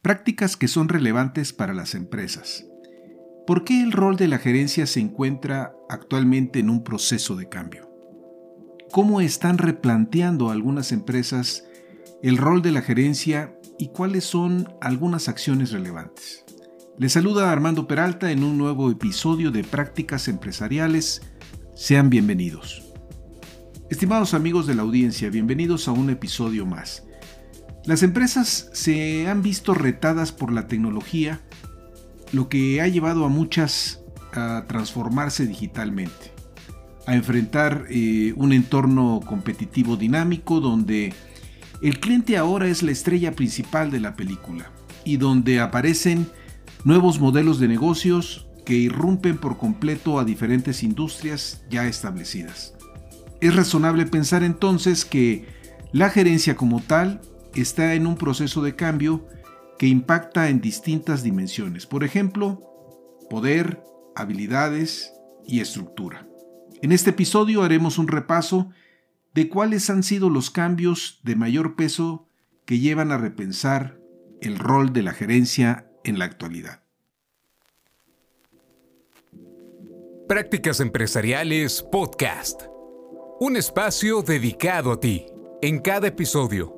Prácticas que son relevantes para las empresas. ¿Por qué el rol de la gerencia se encuentra actualmente en un proceso de cambio? ¿Cómo están replanteando algunas empresas el rol de la gerencia y cuáles son algunas acciones relevantes? Les saluda Armando Peralta en un nuevo episodio de Prácticas Empresariales. Sean bienvenidos. Estimados amigos de la audiencia, bienvenidos a un episodio más. Las empresas se han visto retadas por la tecnología, lo que ha llevado a muchas a transformarse digitalmente, a enfrentar eh, un entorno competitivo dinámico donde el cliente ahora es la estrella principal de la película y donde aparecen nuevos modelos de negocios que irrumpen por completo a diferentes industrias ya establecidas. Es razonable pensar entonces que la gerencia como tal está en un proceso de cambio que impacta en distintas dimensiones, por ejemplo, poder, habilidades y estructura. En este episodio haremos un repaso de cuáles han sido los cambios de mayor peso que llevan a repensar el rol de la gerencia en la actualidad. Prácticas Empresariales Podcast. Un espacio dedicado a ti. En cada episodio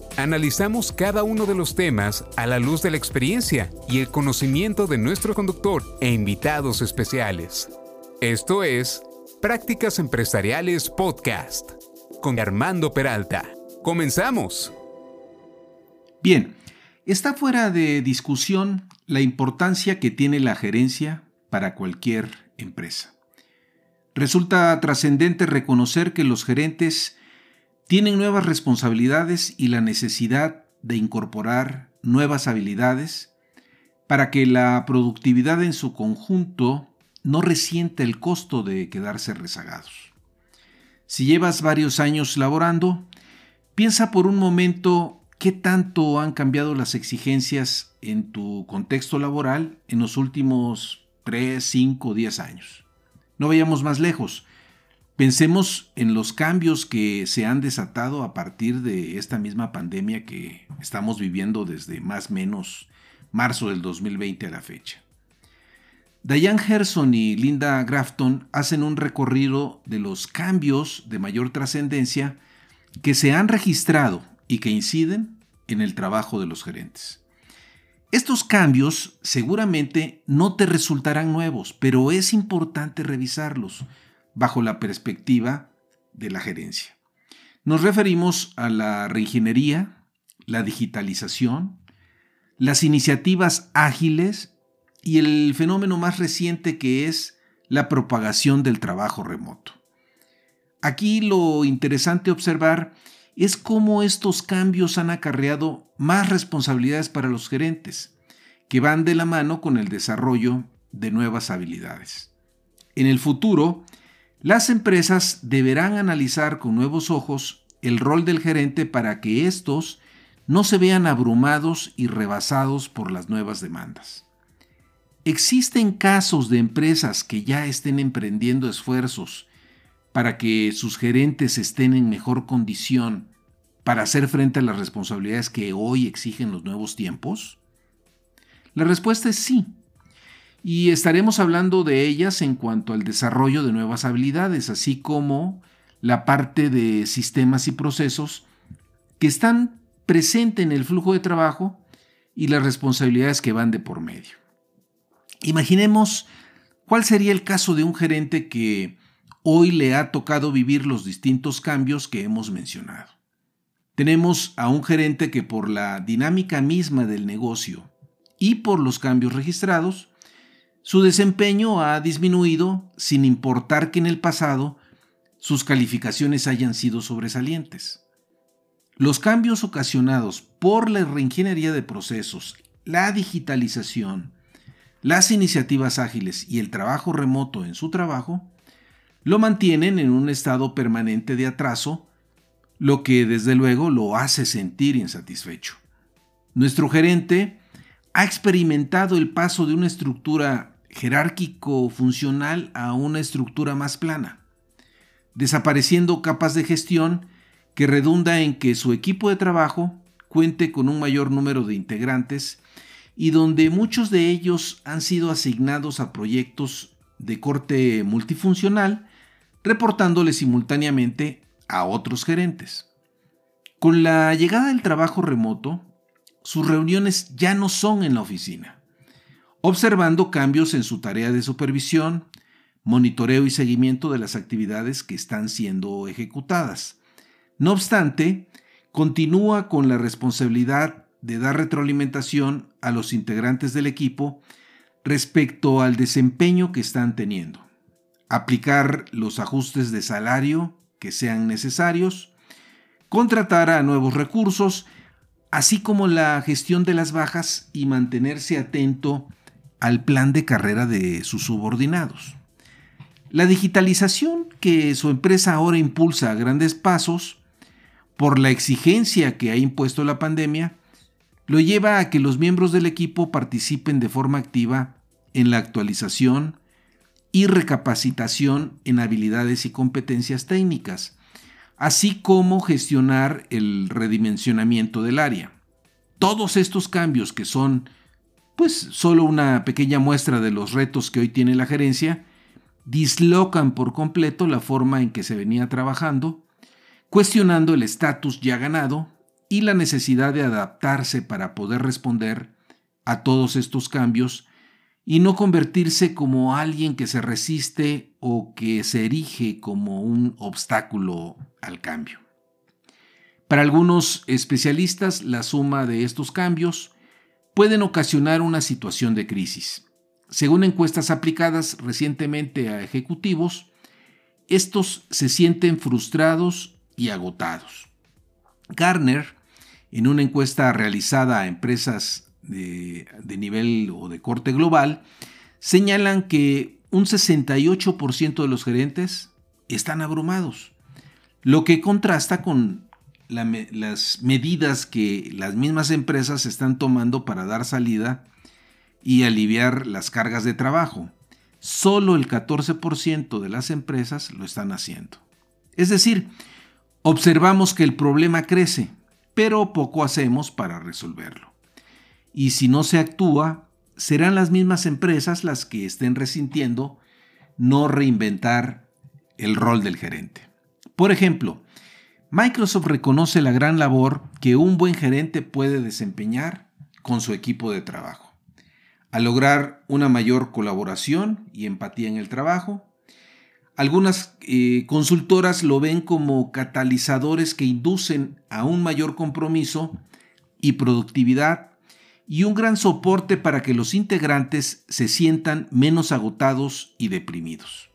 Analizamos cada uno de los temas a la luz de la experiencia y el conocimiento de nuestro conductor e invitados especiales. Esto es Prácticas Empresariales Podcast con Armando Peralta. Comenzamos. Bien, está fuera de discusión la importancia que tiene la gerencia para cualquier empresa. Resulta trascendente reconocer que los gerentes tienen nuevas responsabilidades y la necesidad de incorporar nuevas habilidades para que la productividad en su conjunto no resiente el costo de quedarse rezagados. Si llevas varios años laborando, piensa por un momento qué tanto han cambiado las exigencias en tu contexto laboral en los últimos 3, 5, 10 años. No vayamos más lejos. Pensemos en los cambios que se han desatado a partir de esta misma pandemia que estamos viviendo desde más o menos marzo del 2020 a la fecha. Diane Gerson y Linda Grafton hacen un recorrido de los cambios de mayor trascendencia que se han registrado y que inciden en el trabajo de los gerentes. Estos cambios seguramente no te resultarán nuevos, pero es importante revisarlos bajo la perspectiva de la gerencia. Nos referimos a la reingeniería, la digitalización, las iniciativas ágiles y el fenómeno más reciente que es la propagación del trabajo remoto. Aquí lo interesante observar es cómo estos cambios han acarreado más responsabilidades para los gerentes, que van de la mano con el desarrollo de nuevas habilidades. En el futuro, las empresas deberán analizar con nuevos ojos el rol del gerente para que éstos no se vean abrumados y rebasados por las nuevas demandas. Existen casos de empresas que ya estén emprendiendo esfuerzos para que sus gerentes estén en mejor condición para hacer frente a las responsabilidades que hoy exigen los nuevos tiempos? La respuesta es sí y estaremos hablando de ellas en cuanto al desarrollo de nuevas habilidades, así como la parte de sistemas y procesos que están presentes en el flujo de trabajo y las responsabilidades que van de por medio. Imaginemos cuál sería el caso de un gerente que hoy le ha tocado vivir los distintos cambios que hemos mencionado. Tenemos a un gerente que por la dinámica misma del negocio y por los cambios registrados, su desempeño ha disminuido sin importar que en el pasado sus calificaciones hayan sido sobresalientes. Los cambios ocasionados por la reingeniería de procesos la digitalización, las iniciativas ágiles y el trabajo remoto en su trabajo, lo mantienen en un estado permanente de atraso, lo que desde luego lo hace sentir insatisfecho. Nuestro gerente ha experimentado el paso de una estructura jerárquico-funcional a una estructura más plana, desapareciendo capas de gestión que redunda en que su equipo de trabajo cuente con un mayor número de integrantes y donde muchos de ellos han sido asignados a proyectos de corte multifuncional, reportándole simultáneamente a otros gerentes. Con la llegada del trabajo remoto, sus reuniones ya no son en la oficina, observando cambios en su tarea de supervisión, monitoreo y seguimiento de las actividades que están siendo ejecutadas. No obstante, continúa con la responsabilidad de dar retroalimentación a los integrantes del equipo respecto al desempeño que están teniendo, aplicar los ajustes de salario que sean necesarios, contratar a nuevos recursos, así como la gestión de las bajas y mantenerse atento al plan de carrera de sus subordinados. La digitalización que su empresa ahora impulsa a grandes pasos, por la exigencia que ha impuesto la pandemia, lo lleva a que los miembros del equipo participen de forma activa en la actualización y recapacitación en habilidades y competencias técnicas, así como gestionar el redimensionamiento del área. Todos estos cambios que son pues solo una pequeña muestra de los retos que hoy tiene la gerencia, dislocan por completo la forma en que se venía trabajando, cuestionando el estatus ya ganado y la necesidad de adaptarse para poder responder a todos estos cambios y no convertirse como alguien que se resiste o que se erige como un obstáculo al cambio. Para algunos especialistas, la suma de estos cambios pueden ocasionar una situación de crisis. Según encuestas aplicadas recientemente a ejecutivos, estos se sienten frustrados y agotados. Garner, en una encuesta realizada a empresas de, de nivel o de corte global, señalan que un 68% de los gerentes están abrumados, lo que contrasta con las medidas que las mismas empresas están tomando para dar salida y aliviar las cargas de trabajo. Solo el 14% de las empresas lo están haciendo. Es decir, observamos que el problema crece, pero poco hacemos para resolverlo. Y si no se actúa, serán las mismas empresas las que estén resintiendo no reinventar el rol del gerente. Por ejemplo, Microsoft reconoce la gran labor que un buen gerente puede desempeñar con su equipo de trabajo, al lograr una mayor colaboración y empatía en el trabajo. Algunas eh, consultoras lo ven como catalizadores que inducen a un mayor compromiso y productividad y un gran soporte para que los integrantes se sientan menos agotados y deprimidos.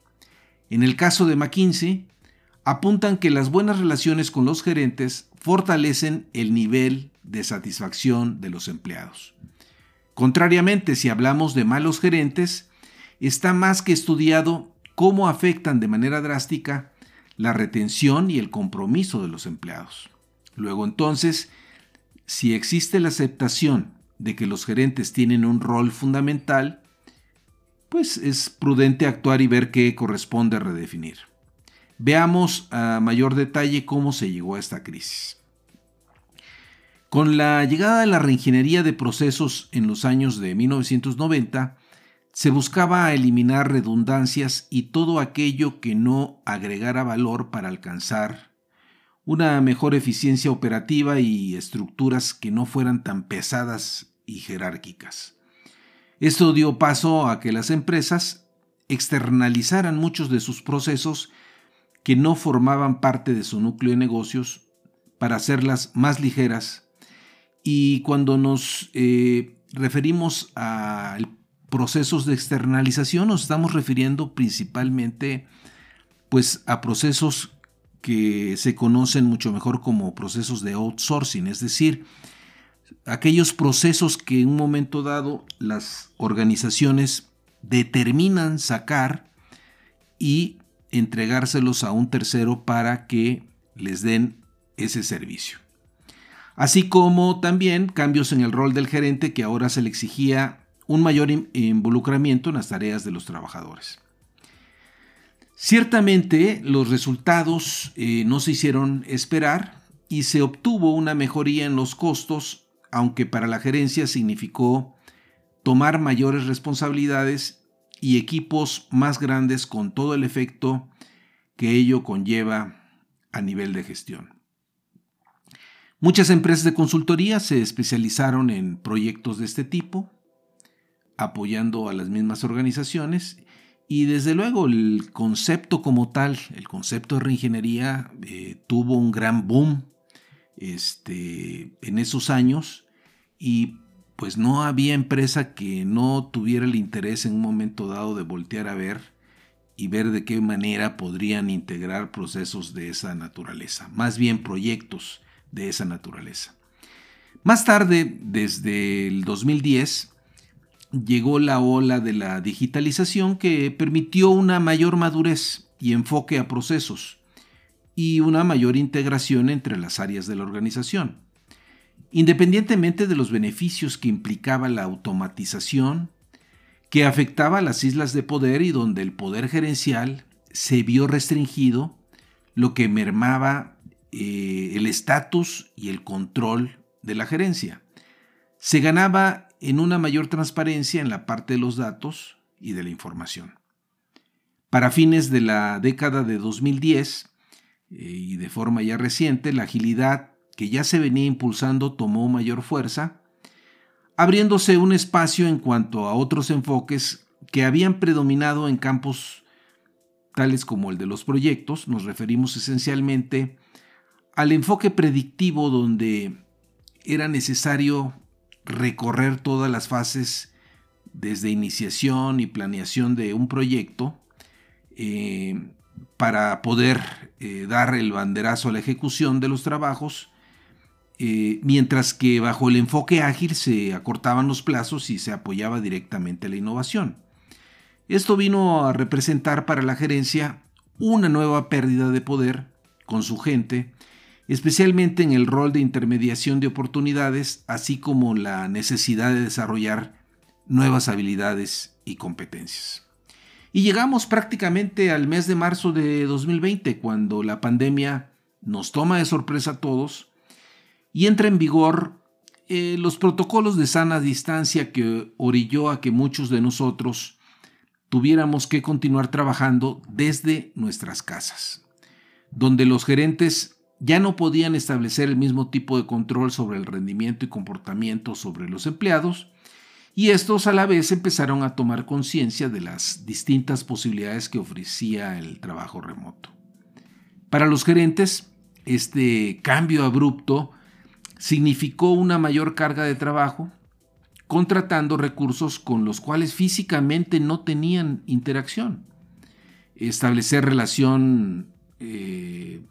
En el caso de McKinsey, apuntan que las buenas relaciones con los gerentes fortalecen el nivel de satisfacción de los empleados. Contrariamente, si hablamos de malos gerentes, está más que estudiado cómo afectan de manera drástica la retención y el compromiso de los empleados. Luego entonces, si existe la aceptación de que los gerentes tienen un rol fundamental, pues es prudente actuar y ver qué corresponde redefinir. Veamos a mayor detalle cómo se llegó a esta crisis. Con la llegada de la reingeniería de procesos en los años de 1990, se buscaba eliminar redundancias y todo aquello que no agregara valor para alcanzar una mejor eficiencia operativa y estructuras que no fueran tan pesadas y jerárquicas. Esto dio paso a que las empresas externalizaran muchos de sus procesos que no formaban parte de su núcleo de negocios para hacerlas más ligeras. Y cuando nos eh, referimos a procesos de externalización, nos estamos refiriendo principalmente pues, a procesos que se conocen mucho mejor como procesos de outsourcing, es decir, aquellos procesos que en un momento dado las organizaciones determinan sacar y entregárselos a un tercero para que les den ese servicio. Así como también cambios en el rol del gerente que ahora se le exigía un mayor involucramiento en las tareas de los trabajadores. Ciertamente los resultados eh, no se hicieron esperar y se obtuvo una mejoría en los costos, aunque para la gerencia significó tomar mayores responsabilidades y equipos más grandes con todo el efecto que ello conlleva a nivel de gestión. Muchas empresas de consultoría se especializaron en proyectos de este tipo, apoyando a las mismas organizaciones y desde luego el concepto como tal, el concepto de reingeniería eh, tuvo un gran boom este, en esos años y pues no había empresa que no tuviera el interés en un momento dado de voltear a ver y ver de qué manera podrían integrar procesos de esa naturaleza, más bien proyectos de esa naturaleza. Más tarde, desde el 2010, llegó la ola de la digitalización que permitió una mayor madurez y enfoque a procesos y una mayor integración entre las áreas de la organización. Independientemente de los beneficios que implicaba la automatización, que afectaba a las islas de poder y donde el poder gerencial se vio restringido, lo que mermaba eh, el estatus y el control de la gerencia. Se ganaba en una mayor transparencia en la parte de los datos y de la información. Para fines de la década de 2010 eh, y de forma ya reciente, la agilidad que ya se venía impulsando tomó mayor fuerza, abriéndose un espacio en cuanto a otros enfoques que habían predominado en campos tales como el de los proyectos. Nos referimos esencialmente al enfoque predictivo donde era necesario recorrer todas las fases desde iniciación y planeación de un proyecto eh, para poder eh, dar el banderazo a la ejecución de los trabajos, eh, mientras que bajo el enfoque ágil se acortaban los plazos y se apoyaba directamente la innovación. Esto vino a representar para la gerencia una nueva pérdida de poder con su gente especialmente en el rol de intermediación de oportunidades, así como la necesidad de desarrollar nuevas habilidades y competencias. Y llegamos prácticamente al mes de marzo de 2020, cuando la pandemia nos toma de sorpresa a todos y entra en vigor eh, los protocolos de sana distancia que orilló a que muchos de nosotros tuviéramos que continuar trabajando desde nuestras casas, donde los gerentes ya no podían establecer el mismo tipo de control sobre el rendimiento y comportamiento sobre los empleados, y estos a la vez empezaron a tomar conciencia de las distintas posibilidades que ofrecía el trabajo remoto. Para los gerentes, este cambio abrupto significó una mayor carga de trabajo, contratando recursos con los cuales físicamente no tenían interacción. Establecer relación eh,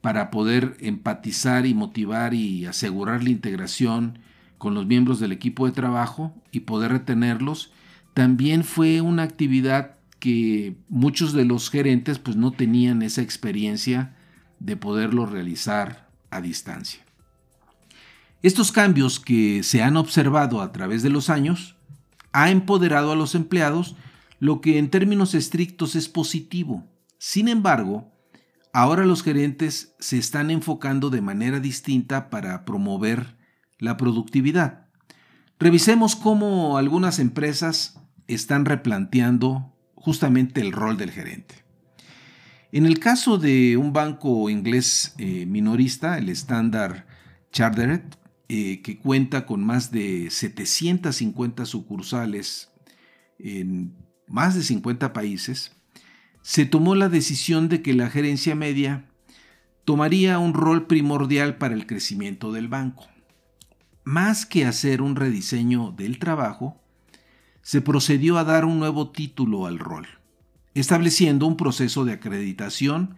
para poder empatizar y motivar y asegurar la integración con los miembros del equipo de trabajo y poder retenerlos, también fue una actividad que muchos de los gerentes pues no tenían esa experiencia de poderlo realizar a distancia. Estos cambios que se han observado a través de los años ha empoderado a los empleados, lo que en términos estrictos es positivo. Sin embargo, Ahora los gerentes se están enfocando de manera distinta para promover la productividad. Revisemos cómo algunas empresas están replanteando justamente el rol del gerente. En el caso de un banco inglés eh, minorista, el Standard Chartered, eh, que cuenta con más de 750 sucursales en más de 50 países, se tomó la decisión de que la gerencia media tomaría un rol primordial para el crecimiento del banco. Más que hacer un rediseño del trabajo, se procedió a dar un nuevo título al rol, estableciendo un proceso de acreditación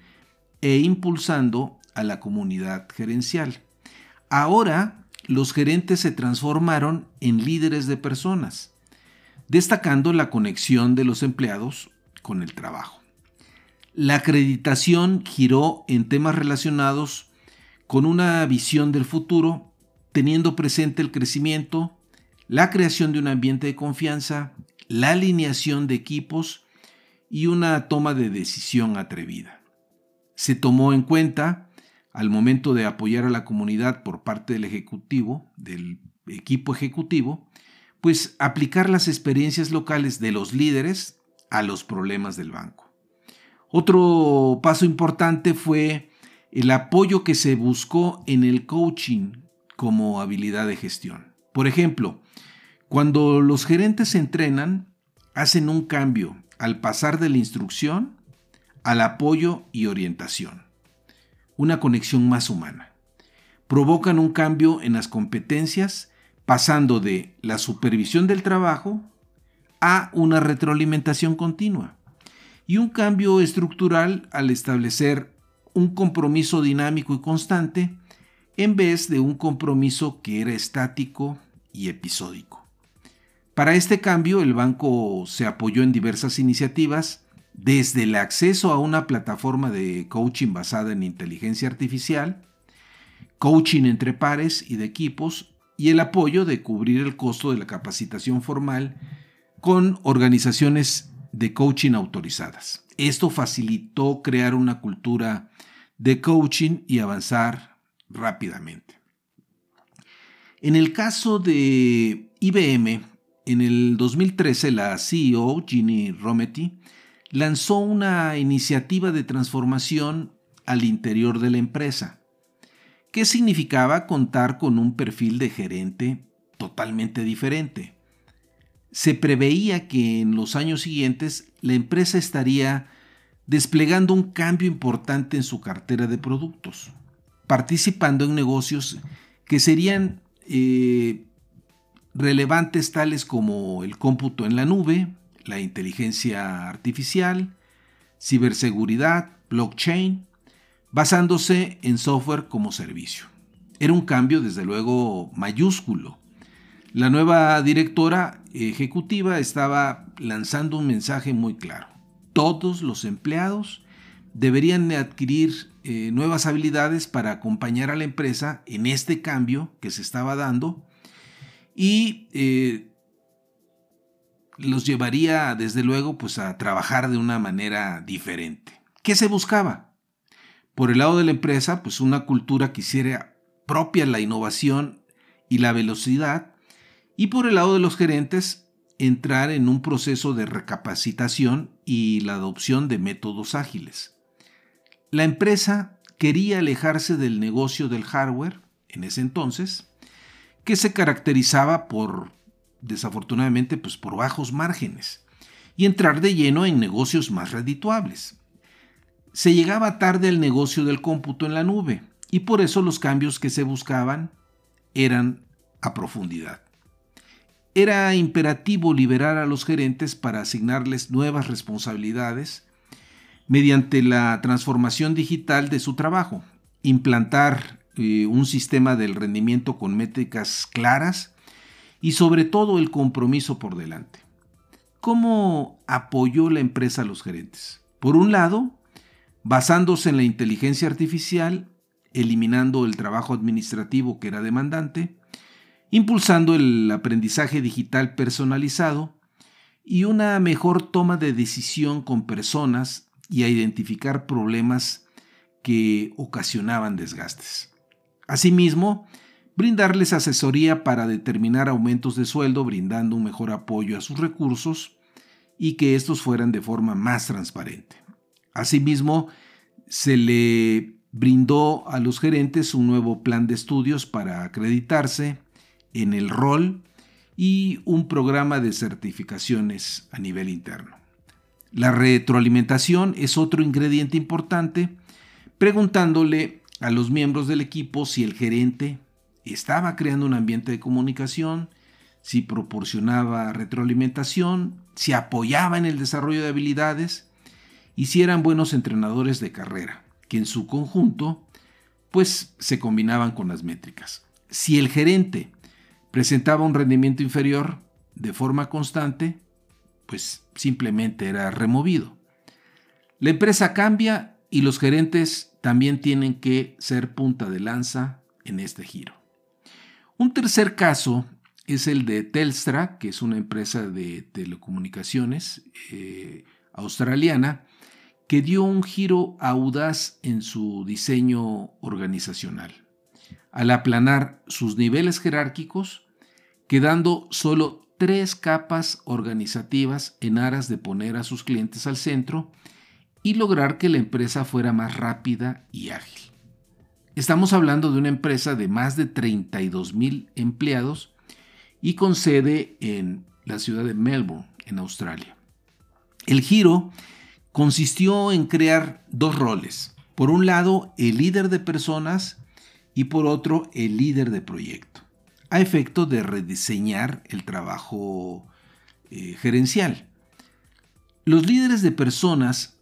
e impulsando a la comunidad gerencial. Ahora, los gerentes se transformaron en líderes de personas, destacando la conexión de los empleados con el trabajo. La acreditación giró en temas relacionados con una visión del futuro, teniendo presente el crecimiento, la creación de un ambiente de confianza, la alineación de equipos y una toma de decisión atrevida. Se tomó en cuenta al momento de apoyar a la comunidad por parte del ejecutivo, del equipo ejecutivo, pues aplicar las experiencias locales de los líderes a los problemas del banco. Otro paso importante fue el apoyo que se buscó en el coaching como habilidad de gestión. Por ejemplo, cuando los gerentes se entrenan, hacen un cambio al pasar de la instrucción al apoyo y orientación. Una conexión más humana. Provocan un cambio en las competencias pasando de la supervisión del trabajo a una retroalimentación continua y un cambio estructural al establecer un compromiso dinámico y constante en vez de un compromiso que era estático y episódico. Para este cambio, el banco se apoyó en diversas iniciativas, desde el acceso a una plataforma de coaching basada en inteligencia artificial, coaching entre pares y de equipos, y el apoyo de cubrir el costo de la capacitación formal con organizaciones de coaching autorizadas. Esto facilitó crear una cultura de coaching y avanzar rápidamente. En el caso de IBM, en el 2013 la CEO Ginny Rometty lanzó una iniciativa de transformación al interior de la empresa, que significaba contar con un perfil de gerente totalmente diferente. Se preveía que en los años siguientes la empresa estaría desplegando un cambio importante en su cartera de productos, participando en negocios que serían eh, relevantes tales como el cómputo en la nube, la inteligencia artificial, ciberseguridad, blockchain, basándose en software como servicio. Era un cambio desde luego mayúsculo. La nueva directora ejecutiva estaba lanzando un mensaje muy claro todos los empleados deberían adquirir eh, nuevas habilidades para acompañar a la empresa en este cambio que se estaba dando y eh, los llevaría desde luego pues a trabajar de una manera diferente. ¿Qué se buscaba? Por el lado de la empresa, pues una cultura que hiciera propia la innovación y la velocidad y por el lado de los gerentes, entrar en un proceso de recapacitación y la adopción de métodos ágiles. La empresa quería alejarse del negocio del hardware, en ese entonces, que se caracterizaba por, desafortunadamente, pues por bajos márgenes, y entrar de lleno en negocios más redituables. Se llegaba tarde al negocio del cómputo en la nube, y por eso los cambios que se buscaban eran a profundidad. Era imperativo liberar a los gerentes para asignarles nuevas responsabilidades mediante la transformación digital de su trabajo, implantar eh, un sistema del rendimiento con métricas claras y sobre todo el compromiso por delante. ¿Cómo apoyó la empresa a los gerentes? Por un lado, basándose en la inteligencia artificial, eliminando el trabajo administrativo que era demandante, impulsando el aprendizaje digital personalizado y una mejor toma de decisión con personas y a identificar problemas que ocasionaban desgastes. Asimismo, brindarles asesoría para determinar aumentos de sueldo brindando un mejor apoyo a sus recursos y que estos fueran de forma más transparente. Asimismo, se le brindó a los gerentes un nuevo plan de estudios para acreditarse, en el rol y un programa de certificaciones a nivel interno. La retroalimentación es otro ingrediente importante, preguntándole a los miembros del equipo si el gerente estaba creando un ambiente de comunicación, si proporcionaba retroalimentación, si apoyaba en el desarrollo de habilidades y si eran buenos entrenadores de carrera, que en su conjunto pues se combinaban con las métricas Si el gerente presentaba un rendimiento inferior de forma constante, pues simplemente era removido. La empresa cambia y los gerentes también tienen que ser punta de lanza en este giro. Un tercer caso es el de Telstra, que es una empresa de telecomunicaciones eh, australiana, que dio un giro audaz en su diseño organizacional, al aplanar sus niveles jerárquicos, quedando solo tres capas organizativas en aras de poner a sus clientes al centro y lograr que la empresa fuera más rápida y ágil. Estamos hablando de una empresa de más de 32 mil empleados y con sede en la ciudad de Melbourne, en Australia. El giro consistió en crear dos roles. Por un lado, el líder de personas y por otro, el líder de proyecto, a efecto de rediseñar el trabajo eh, gerencial. Los líderes de personas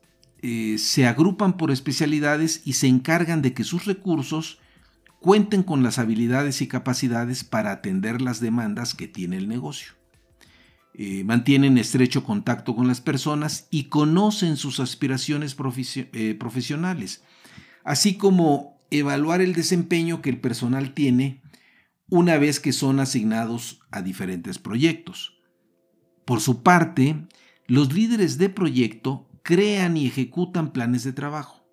eh, se agrupan por especialidades y se encargan de que sus recursos cuenten con las habilidades y capacidades para atender las demandas que tiene el negocio. Eh, mantienen estrecho contacto con las personas y conocen sus aspiraciones eh, profesionales, así como evaluar el desempeño que el personal tiene una vez que son asignados a diferentes proyectos. Por su parte, los líderes de proyecto crean y ejecutan planes de trabajo,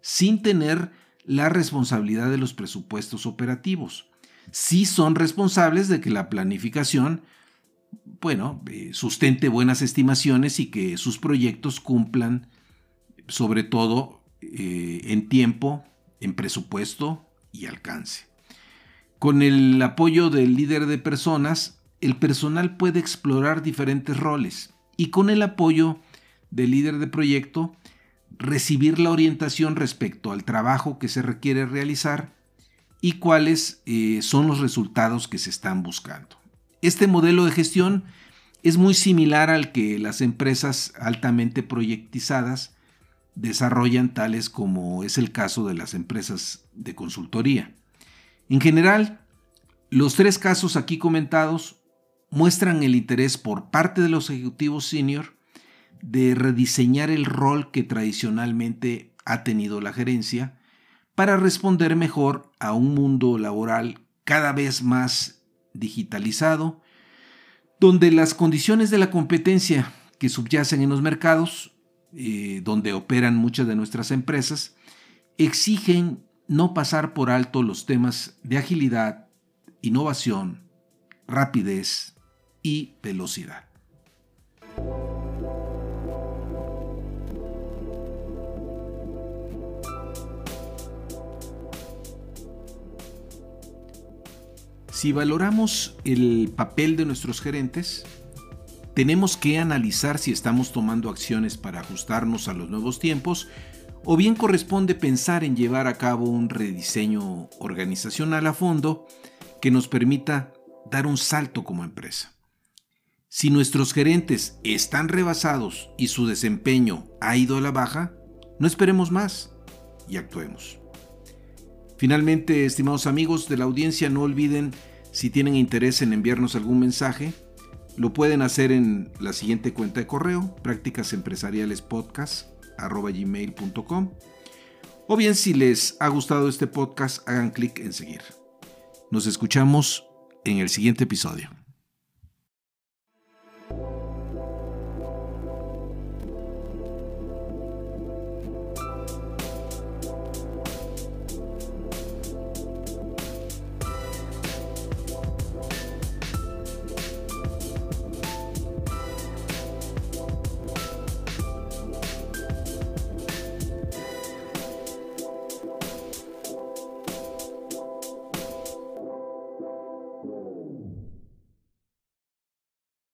sin tener la responsabilidad de los presupuestos operativos. Sí son responsables de que la planificación bueno, eh, sustente buenas estimaciones y que sus proyectos cumplan, sobre todo eh, en tiempo, en presupuesto y alcance. Con el apoyo del líder de personas, el personal puede explorar diferentes roles y con el apoyo del líder de proyecto, recibir la orientación respecto al trabajo que se requiere realizar y cuáles eh, son los resultados que se están buscando. Este modelo de gestión es muy similar al que las empresas altamente proyectizadas desarrollan, tales como es el caso de las empresas de consultoría. En general, los tres casos aquí comentados muestran el interés por parte de los ejecutivos senior de rediseñar el rol que tradicionalmente ha tenido la gerencia para responder mejor a un mundo laboral cada vez más digitalizado, donde las condiciones de la competencia que subyacen en los mercados, eh, donde operan muchas de nuestras empresas, exigen no pasar por alto los temas de agilidad, innovación, rapidez y velocidad. Si valoramos el papel de nuestros gerentes, tenemos que analizar si estamos tomando acciones para ajustarnos a los nuevos tiempos o bien corresponde pensar en llevar a cabo un rediseño organizacional a fondo que nos permita dar un salto como empresa. Si nuestros gerentes están rebasados y su desempeño ha ido a la baja, no esperemos más y actuemos. Finalmente, estimados amigos de la audiencia, no olviden si tienen interés en enviarnos algún mensaje, lo pueden hacer en la siguiente cuenta de correo, prácticasempresarialespodcast.com. O bien si les ha gustado este podcast, hagan clic en seguir. Nos escuchamos en el siguiente episodio.